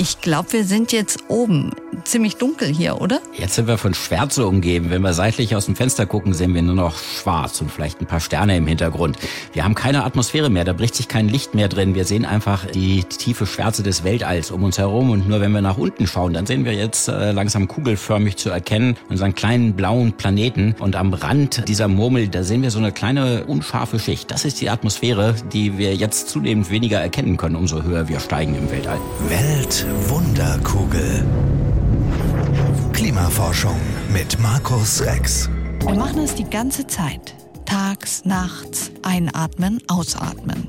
Ich glaube, wir sind jetzt oben. Ziemlich dunkel hier, oder? Jetzt sind wir von Schwärze umgeben. Wenn wir seitlich aus dem Fenster gucken, sehen wir nur noch schwarz und vielleicht ein paar Sterne im Hintergrund. Wir haben keine Atmosphäre mehr, da bricht sich kein Licht mehr drin. Wir sehen einfach die tiefe Schwärze des Weltalls um uns herum. Und nur wenn wir nach unten schauen, dann sehen wir jetzt äh, langsam kugelförmig zu erkennen unseren kleinen blauen Planeten. Und am Rand dieser Murmel, da sehen wir so eine kleine unscharfe Schicht. Das ist die Atmosphäre, die wir jetzt zunehmend weniger erkennen können, umso höher wir steigen im Weltall. Welt Wunderkugel. Klimaforschung mit Markus Rex. Wir machen es die ganze Zeit. Tags, nachts, einatmen, ausatmen.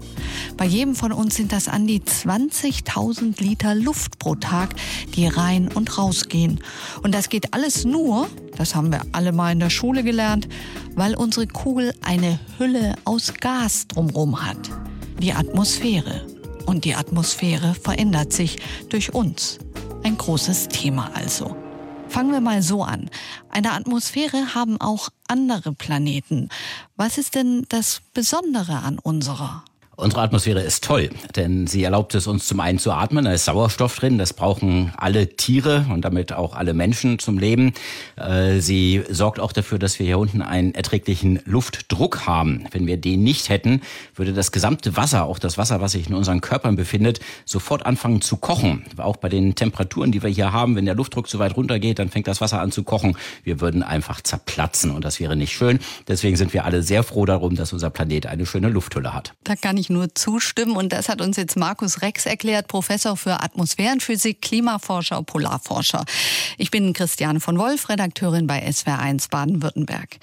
Bei jedem von uns sind das an die 20.000 Liter Luft pro Tag, die rein und rausgehen. Und das geht alles nur, das haben wir alle mal in der Schule gelernt, weil unsere Kugel eine Hülle aus Gas drumherum hat. Die Atmosphäre und die Atmosphäre verändert sich durch uns. Ein großes Thema also. Fangen wir mal so an. Eine Atmosphäre haben auch andere Planeten. Was ist denn das Besondere an unserer? Unsere Atmosphäre ist toll, denn sie erlaubt es uns zum einen zu atmen, da ist Sauerstoff drin, das brauchen alle Tiere und damit auch alle Menschen zum Leben. Äh, sie sorgt auch dafür, dass wir hier unten einen erträglichen Luftdruck haben. Wenn wir den nicht hätten, würde das gesamte Wasser, auch das Wasser, was sich in unseren Körpern befindet, sofort anfangen zu kochen. Auch bei den Temperaturen, die wir hier haben, wenn der Luftdruck zu weit runtergeht, dann fängt das Wasser an zu kochen. Wir würden einfach zerplatzen und das wäre nicht schön. Deswegen sind wir alle sehr froh darum, dass unser Planet eine schöne Lufthülle hat. Da kann ich nur zustimmen. Und das hat uns jetzt Markus Rex erklärt, Professor für Atmosphärenphysik, Klimaforscher, Polarforscher. Ich bin Christiane von Wolf, Redakteurin bei SWR1 Baden-Württemberg.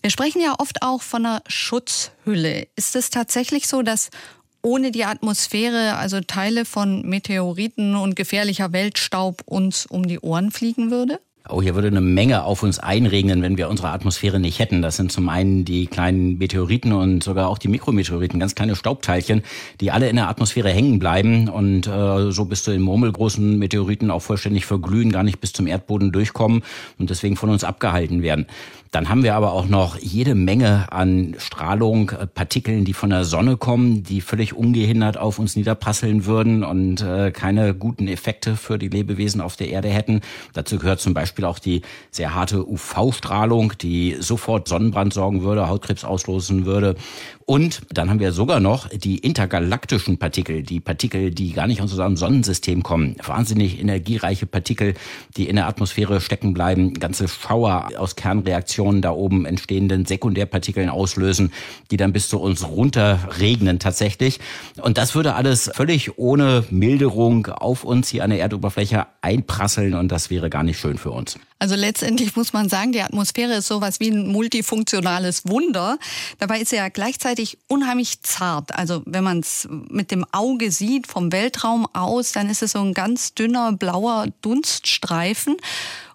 Wir sprechen ja oft auch von einer Schutzhülle. Ist es tatsächlich so, dass ohne die Atmosphäre, also Teile von Meteoriten und gefährlicher Weltstaub uns um die Ohren fliegen würde? Oh, hier würde eine Menge auf uns einregnen, wenn wir unsere Atmosphäre nicht hätten. Das sind zum einen die kleinen Meteoriten und sogar auch die Mikrometeoriten, ganz kleine Staubteilchen, die alle in der Atmosphäre hängen bleiben und äh, so bis zu den murmelgroßen Meteoriten auch vollständig verglühen, gar nicht bis zum Erdboden durchkommen und deswegen von uns abgehalten werden. Dann haben wir aber auch noch jede Menge an Strahlung, äh, Partikeln, die von der Sonne kommen, die völlig ungehindert auf uns niederprasseln würden und äh, keine guten Effekte für die Lebewesen auf der Erde hätten. Dazu gehört zum Beispiel auch die sehr harte UV-Strahlung, die sofort Sonnenbrand sorgen würde, Hautkrebs auslösen würde. Und dann haben wir sogar noch die intergalaktischen Partikel, die Partikel, die gar nicht aus unserem Sonnensystem kommen. Wahnsinnig energiereiche Partikel, die in der Atmosphäre stecken bleiben, ganze Schauer aus Kernreaktionen Reaktionen da oben entstehenden Sekundärpartikeln auslösen, die dann bis zu uns runterregnen tatsächlich. Und das würde alles völlig ohne Milderung auf uns hier an der Erdoberfläche einprasseln und das wäre gar nicht schön für uns. Also letztendlich muss man sagen, die Atmosphäre ist sowas wie ein multifunktionales Wunder. Dabei ist sie ja gleichzeitig unheimlich zart. Also wenn man es mit dem Auge sieht vom Weltraum aus, dann ist es so ein ganz dünner blauer Dunststreifen.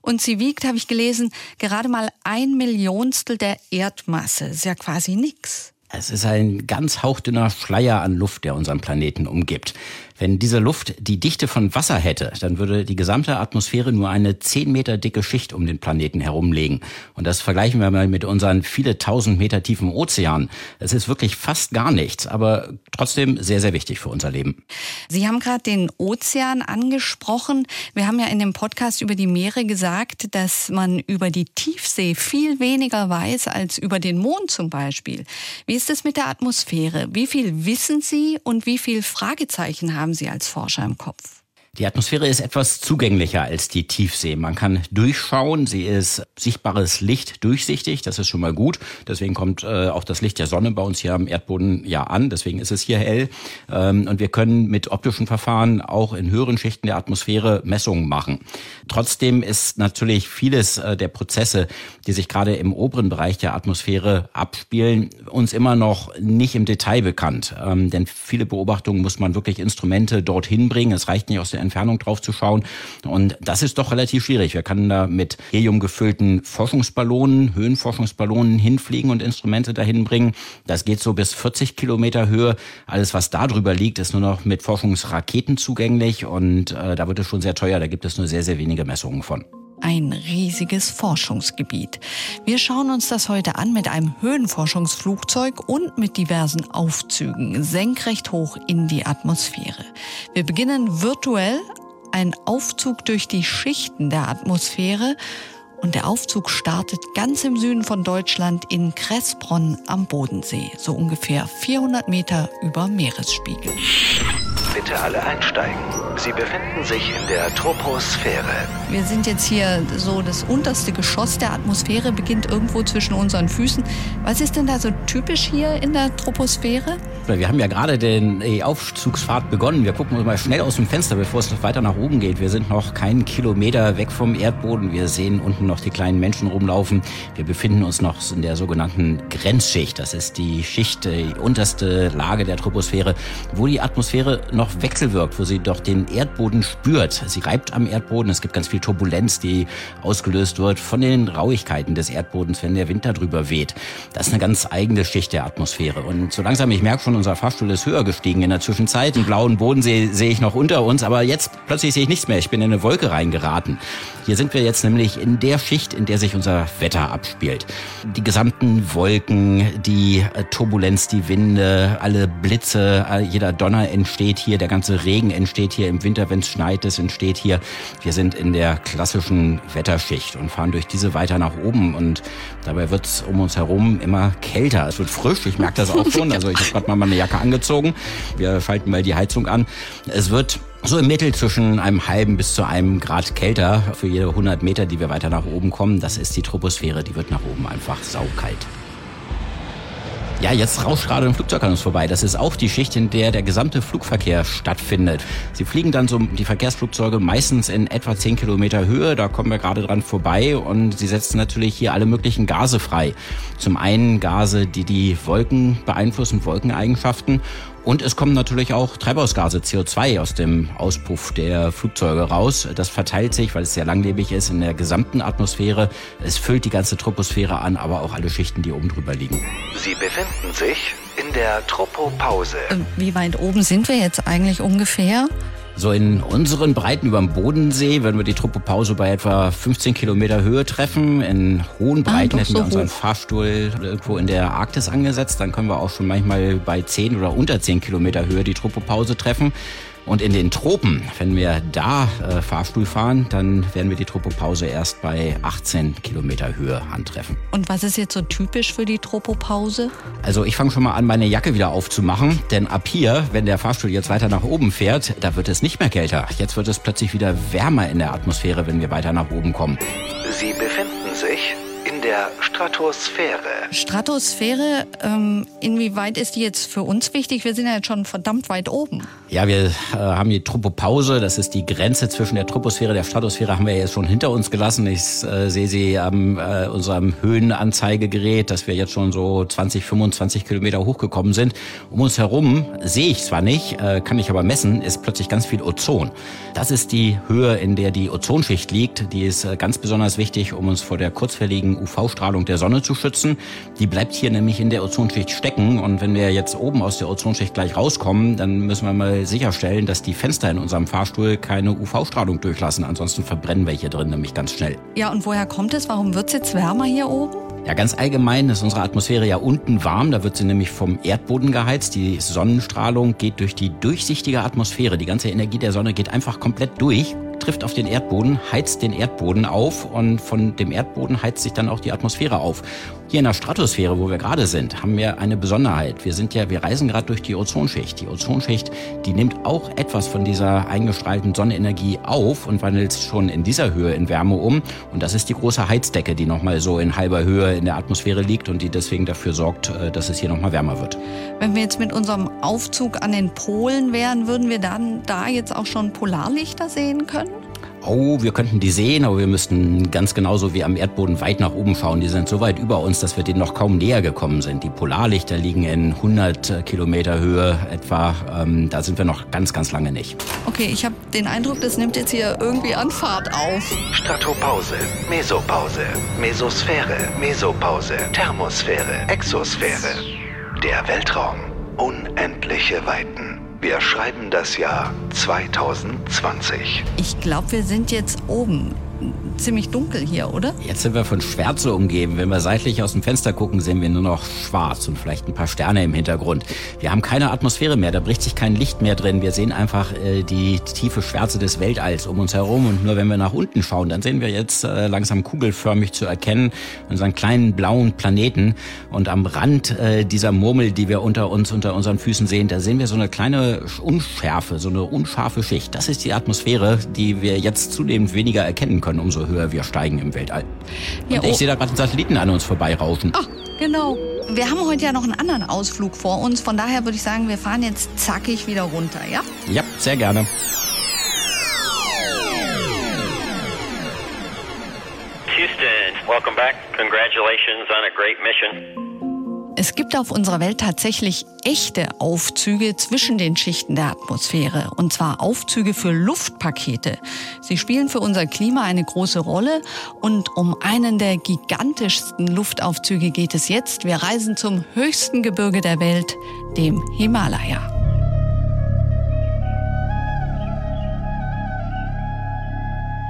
Und sie wiegt, habe ich gelesen, gerade mal ein Millionstel der Erdmasse. Ist ja quasi nix. Es ist ein ganz hauchdünner Schleier an Luft, der unseren Planeten umgibt. Wenn diese Luft die Dichte von Wasser hätte, dann würde die gesamte Atmosphäre nur eine zehn Meter dicke Schicht um den Planeten herumlegen. Und das vergleichen wir mal mit unseren viele tausend Meter tiefen Ozean. Es ist wirklich fast gar nichts, aber trotzdem sehr, sehr wichtig für unser Leben. Sie haben gerade den Ozean angesprochen. Wir haben ja in dem Podcast über die Meere gesagt, dass man über die Tiefsee viel weniger weiß als über den Mond zum Beispiel. Wie ist es mit der Atmosphäre? Wie viel wissen Sie und wie viel Fragezeichen haben haben Sie als Forscher im Kopf? Die Atmosphäre ist etwas zugänglicher als die Tiefsee. Man kann durchschauen, sie ist sichtbares Licht durchsichtig, das ist schon mal gut. Deswegen kommt äh, auch das Licht der Sonne bei uns hier am Erdboden ja an, deswegen ist es hier hell. Ähm, und wir können mit optischen Verfahren auch in höheren Schichten der Atmosphäre Messungen machen. Trotzdem ist natürlich vieles äh, der Prozesse, die sich gerade im oberen Bereich der Atmosphäre abspielen, uns immer noch nicht im Detail bekannt. Ähm, denn viele Beobachtungen muss man wirklich Instrumente dorthin bringen. Es reicht nicht aus der Entfernung drauf zu schauen. Und das ist doch relativ schwierig. Wir können da mit Helium gefüllten Forschungsballonen, Höhenforschungsballonen hinfliegen und Instrumente dahin bringen. Das geht so bis 40 Kilometer Höhe. Alles, was da drüber liegt, ist nur noch mit Forschungsraketen zugänglich und äh, da wird es schon sehr teuer. Da gibt es nur sehr, sehr wenige Messungen von ein riesiges Forschungsgebiet. Wir schauen uns das heute an mit einem Höhenforschungsflugzeug und mit diversen Aufzügen senkrecht hoch in die Atmosphäre. Wir beginnen virtuell ein Aufzug durch die Schichten der Atmosphäre. Und der Aufzug startet ganz im Süden von Deutschland in Kressbronn am Bodensee, so ungefähr 400 Meter über Meeresspiegel. Bitte alle einsteigen. Sie befinden sich in der Troposphäre. Wir sind jetzt hier so, das unterste Geschoss der Atmosphäre beginnt irgendwo zwischen unseren Füßen. Was ist denn da so typisch hier in der Troposphäre? Wir haben ja gerade den die Aufzugsfahrt begonnen. Wir gucken uns mal schnell aus dem Fenster, bevor es weiter nach oben geht. Wir sind noch keinen Kilometer weg vom Erdboden. Wir sehen unten noch die kleinen Menschen rumlaufen. Wir befinden uns noch in der sogenannten Grenzschicht. Das ist die Schicht, die unterste Lage der Troposphäre, wo die Atmosphäre noch wechselwirkt, wo sie doch den Erdboden spürt. Sie reibt am Erdboden. Es gibt ganz viel Turbulenz, die ausgelöst wird von den Rauigkeiten des Erdbodens, wenn der Wind darüber weht. Das ist eine ganz eigene Schicht der Atmosphäre. Und so langsam, ich merke schon, unser Fahrstuhl ist höher gestiegen in der Zwischenzeit. Den blauen Bodensee sehe ich noch unter uns, aber jetzt plötzlich sehe ich nichts mehr. Ich bin in eine Wolke reingeraten. Hier sind wir jetzt nämlich in der Schicht, in der sich unser Wetter abspielt. Die gesamten Wolken, die Turbulenz, die Winde, alle Blitze, jeder Donner entsteht hier, der ganze Regen entsteht hier im Winter, wenn es schneit, es entsteht hier. Wir sind in der klassischen Wetterschicht und fahren durch diese weiter nach oben und dabei wird es um uns herum immer kälter. Es wird frisch, ich merke das auch schon. Also ich habe gerade mal meine Jacke angezogen. Wir schalten mal die Heizung an. Es wird so im Mittel zwischen einem halben bis zu einem Grad kälter für jede 100 Meter, die wir weiter nach oben kommen. Das ist die Troposphäre, die wird nach oben einfach saukalt. Ja, jetzt rauscht gerade ein Flugzeug an uns vorbei. Das ist auch die Schicht, in der der gesamte Flugverkehr stattfindet. Sie fliegen dann so die Verkehrsflugzeuge meistens in etwa 10 Kilometer Höhe. Da kommen wir gerade dran vorbei und sie setzen natürlich hier alle möglichen Gase frei. Zum einen Gase, die die Wolken beeinflussen, Wolkeneigenschaften und es kommen natürlich auch Treibhausgase, CO2 aus dem Auspuff der Flugzeuge raus. Das verteilt sich, weil es sehr langlebig ist, in der gesamten Atmosphäre. Es füllt die ganze Troposphäre an, aber auch alle Schichten, die oben drüber liegen. Sie befinden sich in der Tropopause. Ähm, wie weit oben sind wir jetzt eigentlich ungefähr? So in unseren Breiten über dem Bodensee würden wir die Tropopause bei etwa 15 Kilometer Höhe treffen. In hohen ah, Breiten ah, hätten so wir unseren hoch. Fahrstuhl irgendwo in der Arktis angesetzt. Dann können wir auch schon manchmal bei 10 oder unter 10 Kilometer Höhe die Tropopause treffen. Und in den Tropen, wenn wir da äh, Fahrstuhl fahren, dann werden wir die Tropopause erst bei 18 Kilometer Höhe antreffen. Und was ist jetzt so typisch für die Tropopause? Also ich fange schon mal an, meine Jacke wieder aufzumachen, denn ab hier, wenn der Fahrstuhl jetzt weiter nach oben fährt, da wird es nicht mehr kälter. Jetzt wird es plötzlich wieder wärmer in der Atmosphäre, wenn wir weiter nach oben kommen. Sie befinden sich der Stratosphäre. Stratosphäre, ähm, inwieweit ist die jetzt für uns wichtig? Wir sind ja jetzt schon verdammt weit oben. Ja, wir äh, haben die Tropopause, das ist die Grenze zwischen der Troposphäre und der Stratosphäre, haben wir jetzt schon hinter uns gelassen. Ich äh, sehe sie am äh, unserem Höhenanzeigegerät, dass wir jetzt schon so 20, 25 Kilometer hochgekommen sind. Um uns herum sehe ich zwar nicht, äh, kann ich aber messen, ist plötzlich ganz viel Ozon. Das ist die Höhe, in der die Ozonschicht liegt. Die ist äh, ganz besonders wichtig, um uns vor der kurzfälligen UV UV-Strahlung der Sonne zu schützen. Die bleibt hier nämlich in der Ozonschicht stecken. Und wenn wir jetzt oben aus der Ozonschicht gleich rauskommen, dann müssen wir mal sicherstellen, dass die Fenster in unserem Fahrstuhl keine UV-Strahlung durchlassen. Ansonsten verbrennen wir hier drin nämlich ganz schnell. Ja, und woher kommt es? Warum wird es jetzt wärmer hier oben? Ja, ganz allgemein ist unsere Atmosphäre ja unten warm. Da wird sie nämlich vom Erdboden geheizt. Die Sonnenstrahlung geht durch die durchsichtige Atmosphäre. Die ganze Energie der Sonne geht einfach komplett durch trifft auf den Erdboden, heizt den Erdboden auf und von dem Erdboden heizt sich dann auch die Atmosphäre auf. Hier in der Stratosphäre, wo wir gerade sind, haben wir eine Besonderheit. Wir sind ja, wir reisen gerade durch die Ozonschicht. Die Ozonschicht, die nimmt auch etwas von dieser eingestrahlten Sonnenenergie auf und wandelt es schon in dieser Höhe in Wärme um. Und das ist die große Heizdecke, die nochmal so in halber Höhe in der Atmosphäre liegt und die deswegen dafür sorgt, äh, dass es hier nochmal wärmer wird. Wenn wir jetzt mit unserem Aufzug an den Polen wären, würden wir dann da jetzt auch schon Polarlichter sehen können? Oh, wir könnten die sehen, aber wir müssten ganz genauso wie am Erdboden weit nach oben schauen. Die sind so weit über uns, dass wir denen noch kaum näher gekommen sind. Die Polarlichter liegen in 100 Kilometer Höhe etwa. Ähm, da sind wir noch ganz, ganz lange nicht. Okay, ich habe den Eindruck, das nimmt jetzt hier irgendwie an Fahrt auf. Stratopause, Mesopause, Mesosphäre, Mesopause, Thermosphäre, Exosphäre. Der Weltraum. Unendliche Weiten. Wir schreiben das Jahr 2020. Ich glaube, wir sind jetzt oben ziemlich dunkel hier, oder? Jetzt sind wir von Schwärze umgeben. Wenn wir seitlich aus dem Fenster gucken, sehen wir nur noch schwarz und vielleicht ein paar Sterne im Hintergrund. Wir haben keine Atmosphäre mehr, da bricht sich kein Licht mehr drin. Wir sehen einfach äh, die tiefe Schwärze des Weltalls um uns herum. Und nur wenn wir nach unten schauen, dann sehen wir jetzt äh, langsam kugelförmig zu erkennen unseren kleinen blauen Planeten. Und am Rand äh, dieser Murmel, die wir unter uns, unter unseren Füßen sehen, da sehen wir so eine kleine Unschärfe, so eine unscharfe Schicht. Das ist die Atmosphäre, die wir jetzt zunehmend weniger erkennen können, umso höher wir steigen im Weltall. Ja, Und ich oh. sehe da gerade einen Satelliten an uns vorbeirauschen. Ach, genau. Wir haben heute ja noch einen anderen Ausflug vor uns. Von daher würde ich sagen, wir fahren jetzt zackig wieder runter, ja? Ja, sehr gerne. Houston, welcome back. Congratulations on a great mission. Es gibt auf unserer Welt tatsächlich echte Aufzüge zwischen den Schichten der Atmosphäre, und zwar Aufzüge für Luftpakete. Sie spielen für unser Klima eine große Rolle und um einen der gigantischsten Luftaufzüge geht es jetzt. Wir reisen zum höchsten Gebirge der Welt, dem Himalaya.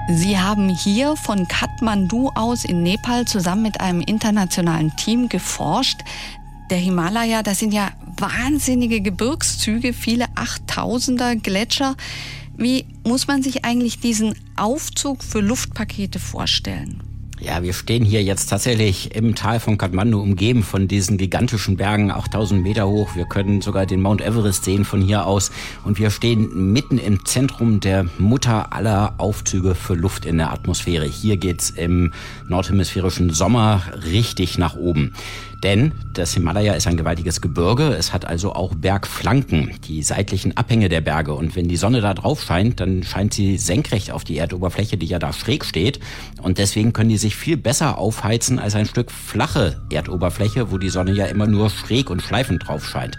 Sie haben hier von Kathmandu aus in Nepal zusammen mit einem internationalen Team geforscht. Der Himalaya, das sind ja wahnsinnige Gebirgszüge, viele Achttausender Gletscher. Wie muss man sich eigentlich diesen Aufzug für Luftpakete vorstellen? Ja, wir stehen hier jetzt tatsächlich im Tal von Kathmandu, umgeben von diesen gigantischen Bergen, 8000 Meter hoch. Wir können sogar den Mount Everest sehen von hier aus. Und wir stehen mitten im Zentrum der Mutter aller Aufzüge für Luft in der Atmosphäre. Hier geht's im nordhemisphärischen Sommer richtig nach oben. Denn das Himalaya ist ein gewaltiges Gebirge. Es hat also auch Bergflanken, die seitlichen Abhänge der Berge. Und wenn die Sonne da drauf scheint, dann scheint sie senkrecht auf die Erdoberfläche, die ja da schräg steht. Und deswegen können die sich viel besser aufheizen als ein Stück flache Erdoberfläche, wo die Sonne ja immer nur schräg und schleifend drauf scheint.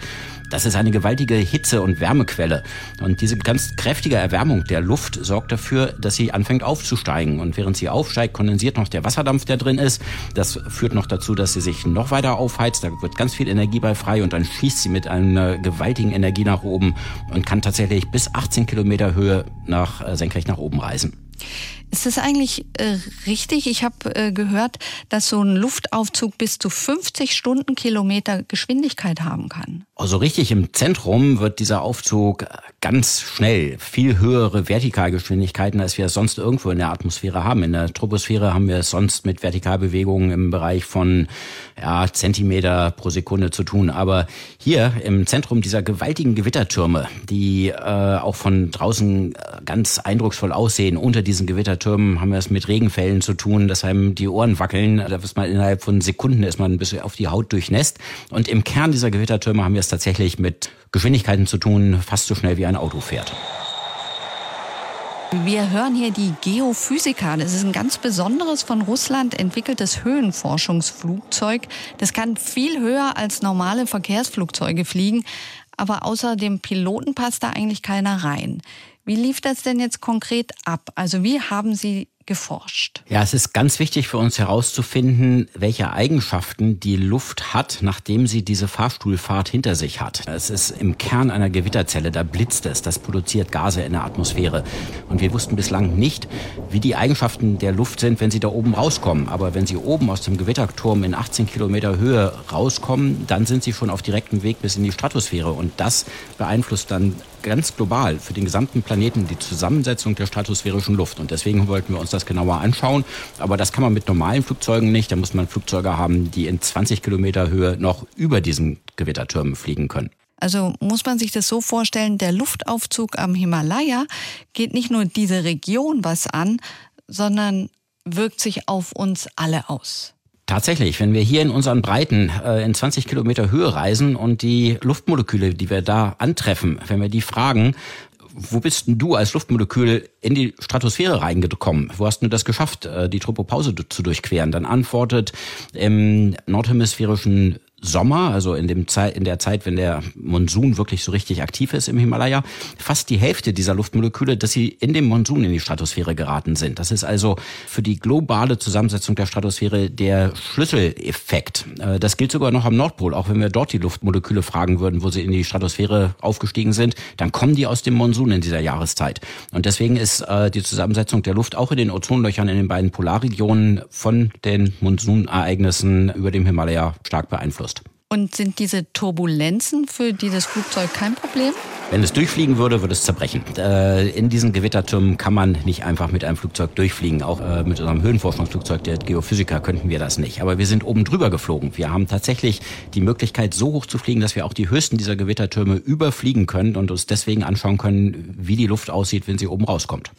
Das ist eine gewaltige Hitze- und Wärmequelle. Und diese ganz kräftige Erwärmung der Luft sorgt dafür, dass sie anfängt aufzusteigen. Und während sie aufsteigt, kondensiert noch der Wasserdampf, der drin ist. Das führt noch dazu, dass sie sich noch weiter aufheizt. Da wird ganz viel Energie bei frei und dann schießt sie mit einer gewaltigen Energie nach oben und kann tatsächlich bis 18 Kilometer Höhe nach, äh, senkrecht nach oben reisen. Ist das eigentlich äh, richtig? Ich habe äh, gehört, dass so ein Luftaufzug bis zu 50 Stundenkilometer Geschwindigkeit haben kann. Also richtig im Zentrum wird dieser Aufzug ganz schnell viel höhere Vertikalgeschwindigkeiten, als wir es sonst irgendwo in der Atmosphäre haben. In der Troposphäre haben wir es sonst mit Vertikalbewegungen im Bereich von ja, Zentimeter pro Sekunde zu tun. Aber hier im Zentrum dieser gewaltigen Gewittertürme, die äh, auch von draußen äh, ganz eindrucksvoll aussehen, unter diesen Gewittertürmen haben wir es mit Regenfällen zu tun, dass einem die Ohren wackeln. Da man innerhalb von Sekunden ist man ein bisschen auf die Haut durchnässt. Und im Kern dieser Gewittertürme haben wir es tatsächlich mit Geschwindigkeiten zu tun, fast so schnell wie ein Auto fährt. Wir hören hier die Geophysiker. Das ist ein ganz besonderes von Russland entwickeltes Höhenforschungsflugzeug. Das kann viel höher als normale Verkehrsflugzeuge fliegen. Aber außer dem Piloten passt da eigentlich keiner rein. Wie lief das denn jetzt konkret ab? Also wie haben Sie geforscht. Ja, es ist ganz wichtig für uns herauszufinden, welche Eigenschaften die Luft hat, nachdem sie diese Fahrstuhlfahrt hinter sich hat. Es ist im Kern einer Gewitterzelle, da blitzt es, das produziert Gase in der Atmosphäre. Und wir wussten bislang nicht, wie die Eigenschaften der Luft sind, wenn sie da oben rauskommen. Aber wenn sie oben aus dem Gewitterturm in 18 Kilometer Höhe rauskommen, dann sind sie schon auf direktem Weg bis in die Stratosphäre. Und das beeinflusst dann ganz global für den gesamten Planeten die Zusammensetzung der stratosphärischen Luft. Und deswegen wollten wir uns das genauer anschauen. Aber das kann man mit normalen Flugzeugen nicht. Da muss man Flugzeuge haben, die in 20 Kilometer Höhe noch über diesen Gewittertürmen fliegen können. Also muss man sich das so vorstellen, der Luftaufzug am Himalaya geht nicht nur diese Region was an, sondern wirkt sich auf uns alle aus. Tatsächlich, wenn wir hier in unseren Breiten äh, in 20 Kilometer Höhe reisen und die Luftmoleküle, die wir da antreffen, wenn wir die fragen, wo bist denn du als Luftmolekül in die Stratosphäre reingekommen? Wo hast du das geschafft, äh, die Tropopause zu durchqueren? Dann antwortet im nordhemisphärischen Sommer, also in, dem Zeit, in der Zeit, wenn der Monsun wirklich so richtig aktiv ist im Himalaya, fast die Hälfte dieser Luftmoleküle, dass sie in dem Monsun in die Stratosphäre geraten sind. Das ist also für die globale Zusammensetzung der Stratosphäre der Schlüsseleffekt. Äh, das gilt sogar noch am Nordpol, auch wenn wir dort die Luftmoleküle fragen würden, wo sie in die Stratosphäre aufgestiegen sind, dann kommen die aus dem Monsun in dieser Jahreszeit. Und deswegen ist äh, die Zusammensetzung der Luft auch in den Ozonlöchern in den beiden Polarregionen von den Monsunereignissen über dem Himalaya stark beeinflusst. Und sind diese Turbulenzen für dieses Flugzeug kein Problem? Wenn es durchfliegen würde, würde es zerbrechen. Äh, in diesen Gewittertürmen kann man nicht einfach mit einem Flugzeug durchfliegen. Auch äh, mit unserem Höhenforschungsflugzeug der Geophysiker könnten wir das nicht. Aber wir sind oben drüber geflogen. Wir haben tatsächlich die Möglichkeit, so hoch zu fliegen, dass wir auch die höchsten dieser Gewittertürme überfliegen können und uns deswegen anschauen können, wie die Luft aussieht, wenn sie oben rauskommt.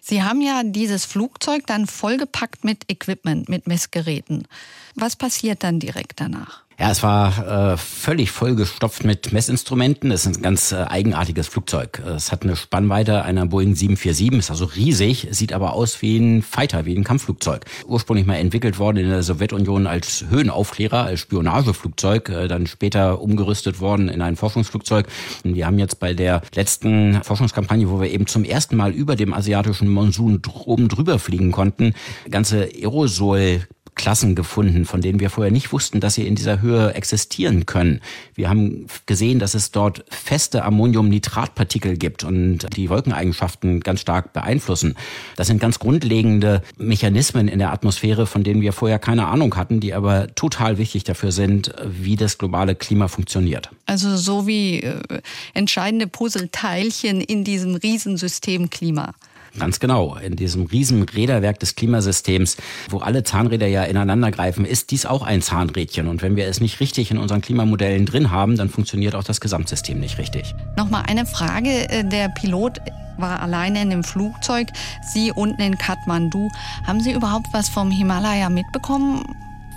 Sie haben ja dieses Flugzeug dann vollgepackt mit Equipment, mit Messgeräten. Was passiert dann direkt danach? Ja, es war äh, völlig vollgestopft mit Messinstrumenten. Es ist ein ganz äh, eigenartiges Flugzeug. Es hat eine Spannweite einer Boeing 747, ist also riesig, sieht aber aus wie ein Fighter, wie ein Kampfflugzeug. Ursprünglich mal entwickelt worden in der Sowjetunion als Höhenaufklärer, als Spionageflugzeug, äh, dann später umgerüstet worden in ein Forschungsflugzeug. Und wir haben jetzt bei der letzten Forschungskampagne, wo wir eben zum ersten Mal über dem asiatischen Monsun oben drüber fliegen konnten, ganze Aerosol Klassen gefunden, von denen wir vorher nicht wussten, dass sie in dieser Höhe existieren können. Wir haben gesehen, dass es dort feste Ammoniumnitratpartikel gibt und die Wolkeneigenschaften ganz stark beeinflussen. Das sind ganz grundlegende Mechanismen in der Atmosphäre, von denen wir vorher keine Ahnung hatten, die aber total wichtig dafür sind, wie das globale Klima funktioniert. Also so wie äh, entscheidende Puzzleteilchen in diesem Riesensystem Klima. Ganz genau. In diesem riesen Räderwerk des Klimasystems, wo alle Zahnräder ja ineinander greifen, ist dies auch ein Zahnrädchen. Und wenn wir es nicht richtig in unseren Klimamodellen drin haben, dann funktioniert auch das Gesamtsystem nicht richtig. Nochmal eine Frage. Äh, der Pilot war alleine in dem Flugzeug, Sie unten in Kathmandu. Haben Sie überhaupt was vom Himalaya mitbekommen?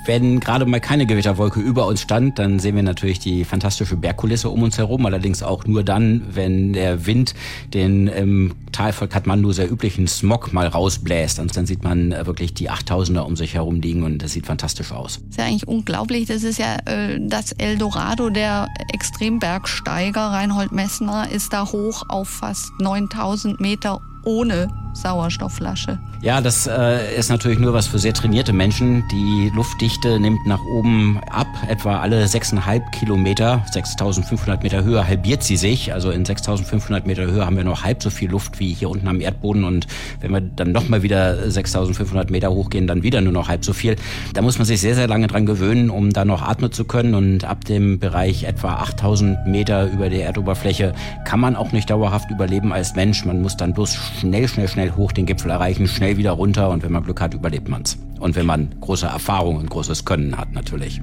Wenn gerade mal keine Gewitterwolke über uns stand, dann sehen wir natürlich die fantastische Bergkulisse um uns herum, allerdings auch nur dann, wenn der Wind den im Tal von Kathmandu sehr üblichen Smog mal rausbläst. Und dann sieht man äh, wirklich die Achttausender um sich herum liegen und das sieht fantastisch aus. Das ist ja eigentlich unglaublich. Das ist ja äh, das Eldorado der Extrembergsteiger. Reinhold Messner ist da hoch auf fast 9000 Meter ohne Sauerstoffflasche. Ja, das äh, ist natürlich nur was für sehr trainierte Menschen. Die Luftdichte nimmt nach oben ab, etwa alle 6,5 Kilometer, 6.500 Meter Höhe halbiert sie sich. Also in 6.500 Meter Höhe haben wir noch halb so viel Luft wie hier unten am Erdboden. Und wenn wir dann nochmal wieder 6.500 Meter hochgehen, dann wieder nur noch halb so viel. Da muss man sich sehr, sehr lange dran gewöhnen, um da noch atmen zu können. Und ab dem Bereich etwa 8.000 Meter über der Erdoberfläche kann man auch nicht dauerhaft überleben als Mensch. Man muss dann bloß schnell, schnell, schnell hoch den Gipfel erreichen, schnell wieder runter und wenn man Glück hat, überlebt man's. Und wenn man große Erfahrung und großes Können hat, natürlich.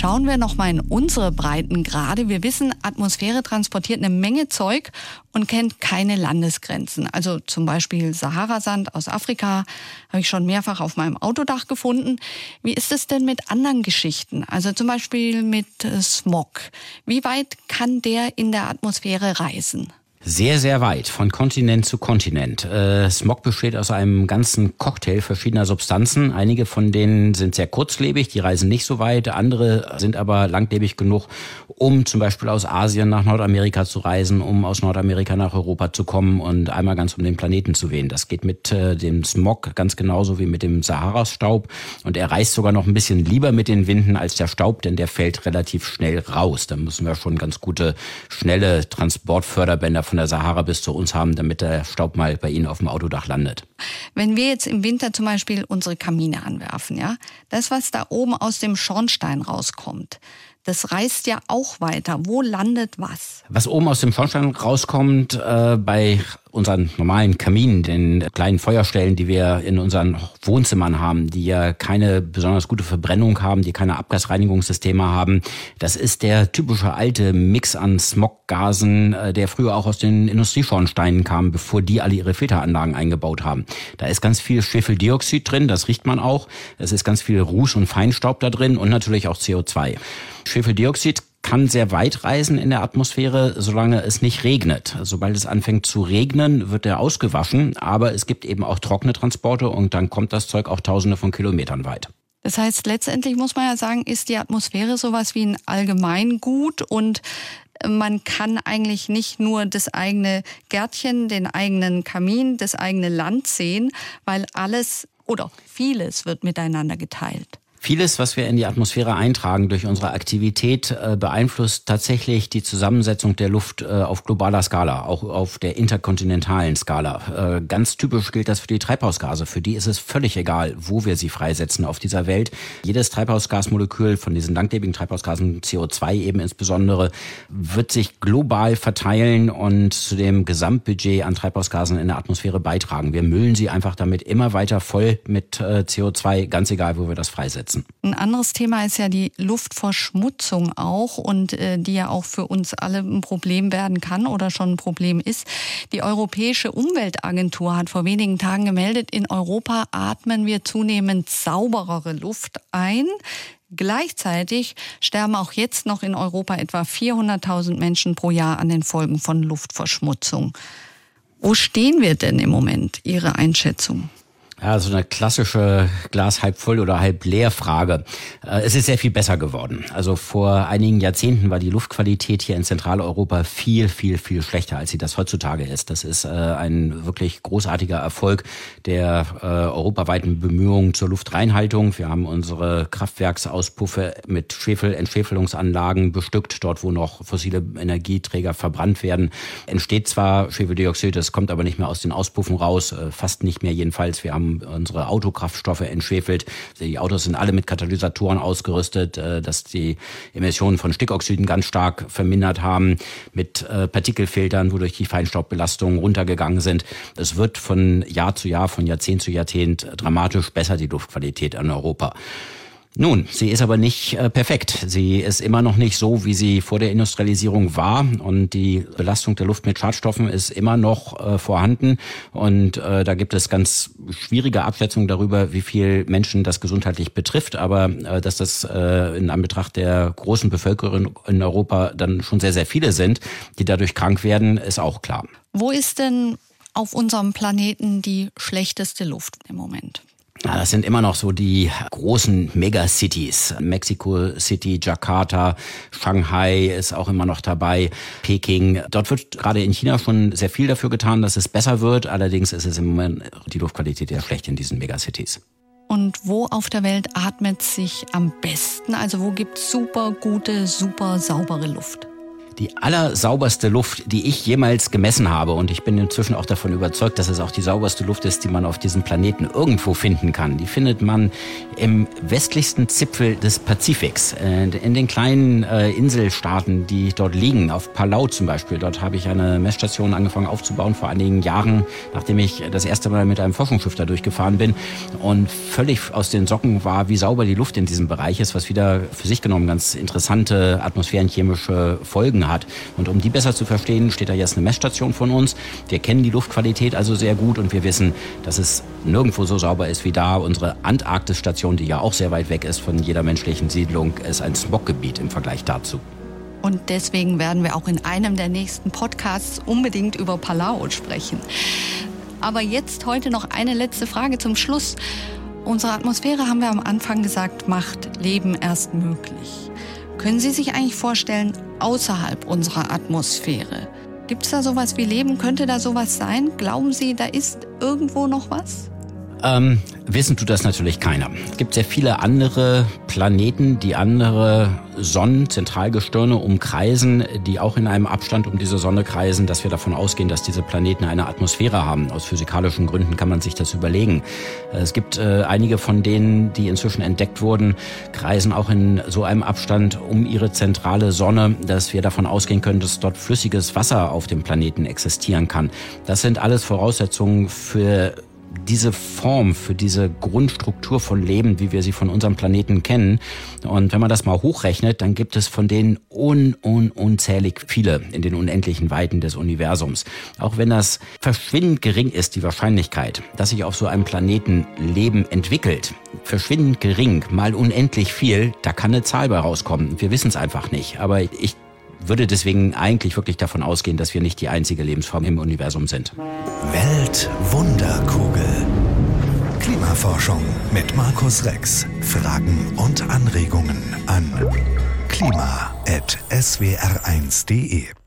Schauen wir noch mal in unsere Breitengrade. Wir wissen, Atmosphäre transportiert eine Menge Zeug und kennt keine Landesgrenzen. Also zum Beispiel Saharasand aus Afrika habe ich schon mehrfach auf meinem Autodach gefunden. Wie ist es denn mit anderen Geschichten? Also zum Beispiel mit Smog. Wie weit kann der in der Atmosphäre reisen? Sehr, sehr weit, von Kontinent zu Kontinent. Äh, Smog besteht aus einem ganzen Cocktail verschiedener Substanzen. Einige von denen sind sehr kurzlebig, die reisen nicht so weit. Andere sind aber langlebig genug, um zum Beispiel aus Asien nach Nordamerika zu reisen, um aus Nordamerika nach Europa zu kommen und einmal ganz um den Planeten zu wehen. Das geht mit äh, dem Smog ganz genauso wie mit dem Sahara-Staub. Und er reist sogar noch ein bisschen lieber mit den Winden als der Staub, denn der fällt relativ schnell raus. Da müssen wir schon ganz gute, schnelle Transportförderbänder von der Sahara bis zu uns haben, damit der Staub mal bei Ihnen auf dem Autodach landet. Wenn wir jetzt im Winter zum Beispiel unsere Kamine anwerfen, ja, das, was da oben aus dem Schornstein rauskommt, das reißt ja auch weiter. Wo landet was? Was oben aus dem Schornstein rauskommt, äh, bei unseren normalen Kaminen, den kleinen Feuerstellen, die wir in unseren Wohnzimmern haben, die ja keine besonders gute Verbrennung haben, die keine Abgasreinigungssysteme haben. Das ist der typische alte Mix an Smoggasen, äh, der früher auch aus den Industrieschornsteinen kam, bevor die alle ihre Filteranlagen eingebaut haben. Da ist ganz viel Schwefeldioxid drin, das riecht man auch. Es ist ganz viel Ruß und Feinstaub da drin und natürlich auch CO2. Schwefeldioxid kann sehr weit reisen in der Atmosphäre, solange es nicht regnet. Sobald es anfängt zu regnen, wird er ausgewaschen, aber es gibt eben auch trockene Transporte und dann kommt das Zeug auch tausende von Kilometern weit. Das heißt, letztendlich muss man ja sagen, ist die Atmosphäre sowas wie ein Allgemeingut und man kann eigentlich nicht nur das eigene Gärtchen, den eigenen Kamin, das eigene Land sehen, weil alles oder vieles wird miteinander geteilt. Vieles, was wir in die Atmosphäre eintragen durch unsere Aktivität, äh, beeinflusst tatsächlich die Zusammensetzung der Luft äh, auf globaler Skala, auch auf der interkontinentalen Skala. Äh, ganz typisch gilt das für die Treibhausgase. Für die ist es völlig egal, wo wir sie freisetzen auf dieser Welt. Jedes Treibhausgasmolekül von diesen langlebigen Treibhausgasen, CO2 eben insbesondere, wird sich global verteilen und zu dem Gesamtbudget an Treibhausgasen in der Atmosphäre beitragen. Wir müllen sie einfach damit immer weiter voll mit CO2, ganz egal, wo wir das freisetzen umsetzen. Ein anderes Thema ist ja die Luftverschmutzung auch und äh, die ja auch für uns alle ein Problem werden kann oder schon ein Problem ist. Die Europäische Umweltagentur hat vor wenigen Tagen gemeldet, in Europa atmen wir zunehmend sauberere Luft ein. Gleichzeitig sterben auch jetzt noch in Europa etwa 400.000 Menschen pro Jahr an den Folgen von Luftverschmutzung. Wo stehen wir denn im Moment? Ihre Einschätzung? Ja, so eine klassische Glas halb voll oder halb leer Frage. Äh, es ist sehr viel besser geworden. Also vor einigen Jahrzehnten war die Luftqualität hier in Zentraleuropa viel, viel, viel schlechter, als sie das heutzutage ist. Das ist äh, ein wirklich großartiger Erfolg der äh, europaweiten Bemühungen zur Luftreinhaltung. Wir haben unsere Kraftwerksauspufe mit Schwefelentschwefelungsanlagen bestückt. Dort, wo noch fossile Energieträger verbrannt werden, entsteht zwar Schwefeldioxid, das kommt aber nicht mehr aus den Auspuffen raus, fast nicht mehr jedenfalls. Wir haben unsere Autokraftstoffe entschwefelt. Die Autos sind alle mit Katalysatoren ausgerüstet, äh, dass die Emissionen von Stickoxiden ganz stark vermindert haben, mit äh, Partikelfiltern, wodurch die Feinstaubbelastungen runtergegangen sind. Es wird von Jahr zu Jahr, von Jahrzehnt zu Jahrzehnt dramatisch besser, die Luftqualität in Europa. Nun, sie ist aber nicht äh, perfekt. Sie ist immer noch nicht so, wie sie vor der Industrialisierung war. Und die Belastung der Luft mit Schadstoffen ist immer noch äh, vorhanden. Und äh, da gibt es ganz schwierige Abschätzungen darüber, wie viel Menschen das gesundheitlich betrifft. Aber äh, dass das äh, in Anbetracht der großen Bevölkerung in Europa dann schon sehr, sehr viele sind, die dadurch krank werden, ist auch klar. Wo ist denn auf unserem Planeten die schlechteste Luft im Moment? Ja, das sind immer noch so die großen Megacities. Mexico City, Jakarta, Shanghai ist auch immer noch dabei, Peking. Dort wird gerade in China schon sehr viel dafür getan, dass es besser wird. Allerdings ist es im Moment die Luftqualität ja schlecht in diesen Megacities. Und wo auf der Welt atmet sich am besten? Also wo gibt's super gute, super saubere Luft? Die allersauberste Luft, die ich jemals gemessen habe. Und ich bin inzwischen auch davon überzeugt, dass es auch die sauberste Luft ist, die man auf diesem Planeten irgendwo finden kann. Die findet man im westlichsten Zipfel des Pazifiks, äh, in den kleinen äh, Inselstaaten, die dort liegen. Auf Palau zum Beispiel. Dort habe ich eine Messstation angefangen aufzubauen vor einigen Jahren, nachdem ich das erste Mal mit einem Forschungsschiff da durchgefahren bin und völlig aus den Socken war, wie sauber die Luft in diesem Bereich ist, was wieder für sich genommen ganz interessante atmosphärenchemische Folgen hat. Und um die besser zu verstehen, steht da jetzt eine Messstation von uns. Wir kennen die Luftqualität also sehr gut und wir wissen, dass es nirgendwo so sauber ist wie da. Unsere Antarktisstation, die ja auch sehr weit weg ist von jeder menschlichen Siedlung, ist ein Smoggebiet im Vergleich dazu. Und deswegen werden wir auch in einem der nächsten Podcasts unbedingt über Palau sprechen. Aber jetzt heute noch eine letzte Frage zum Schluss. Unsere Atmosphäre, haben wir am Anfang gesagt, macht Leben erst möglich. Können Sie sich eigentlich vorstellen, außerhalb unserer Atmosphäre? Gibt es da sowas wie Leben? Könnte da sowas sein? Glauben Sie, da ist irgendwo noch was? Ähm, wissen tut das natürlich keiner. Es gibt sehr viele andere Planeten, die andere Sonnen, Zentralgestirne umkreisen, die auch in einem Abstand um diese Sonne kreisen, dass wir davon ausgehen, dass diese Planeten eine Atmosphäre haben. Aus physikalischen Gründen kann man sich das überlegen. Es gibt äh, einige von denen, die inzwischen entdeckt wurden, kreisen auch in so einem Abstand um ihre zentrale Sonne, dass wir davon ausgehen können, dass dort flüssiges Wasser auf dem Planeten existieren kann. Das sind alles Voraussetzungen für diese Form, für diese Grundstruktur von Leben, wie wir sie von unserem Planeten kennen. Und wenn man das mal hochrechnet, dann gibt es von denen un, un, unzählig viele in den unendlichen Weiten des Universums. Auch wenn das verschwindend gering ist, die Wahrscheinlichkeit, dass sich auf so einem Planeten Leben entwickelt, verschwindend gering, mal unendlich viel, da kann eine Zahl bei rauskommen. Wir wissen es einfach nicht. Aber ich würde deswegen eigentlich wirklich davon ausgehen, dass wir nicht die einzige Lebensform im Universum sind. Weltwunderkugel. Klimaforschung mit Markus Rex. Fragen und Anregungen an klima.swr1.de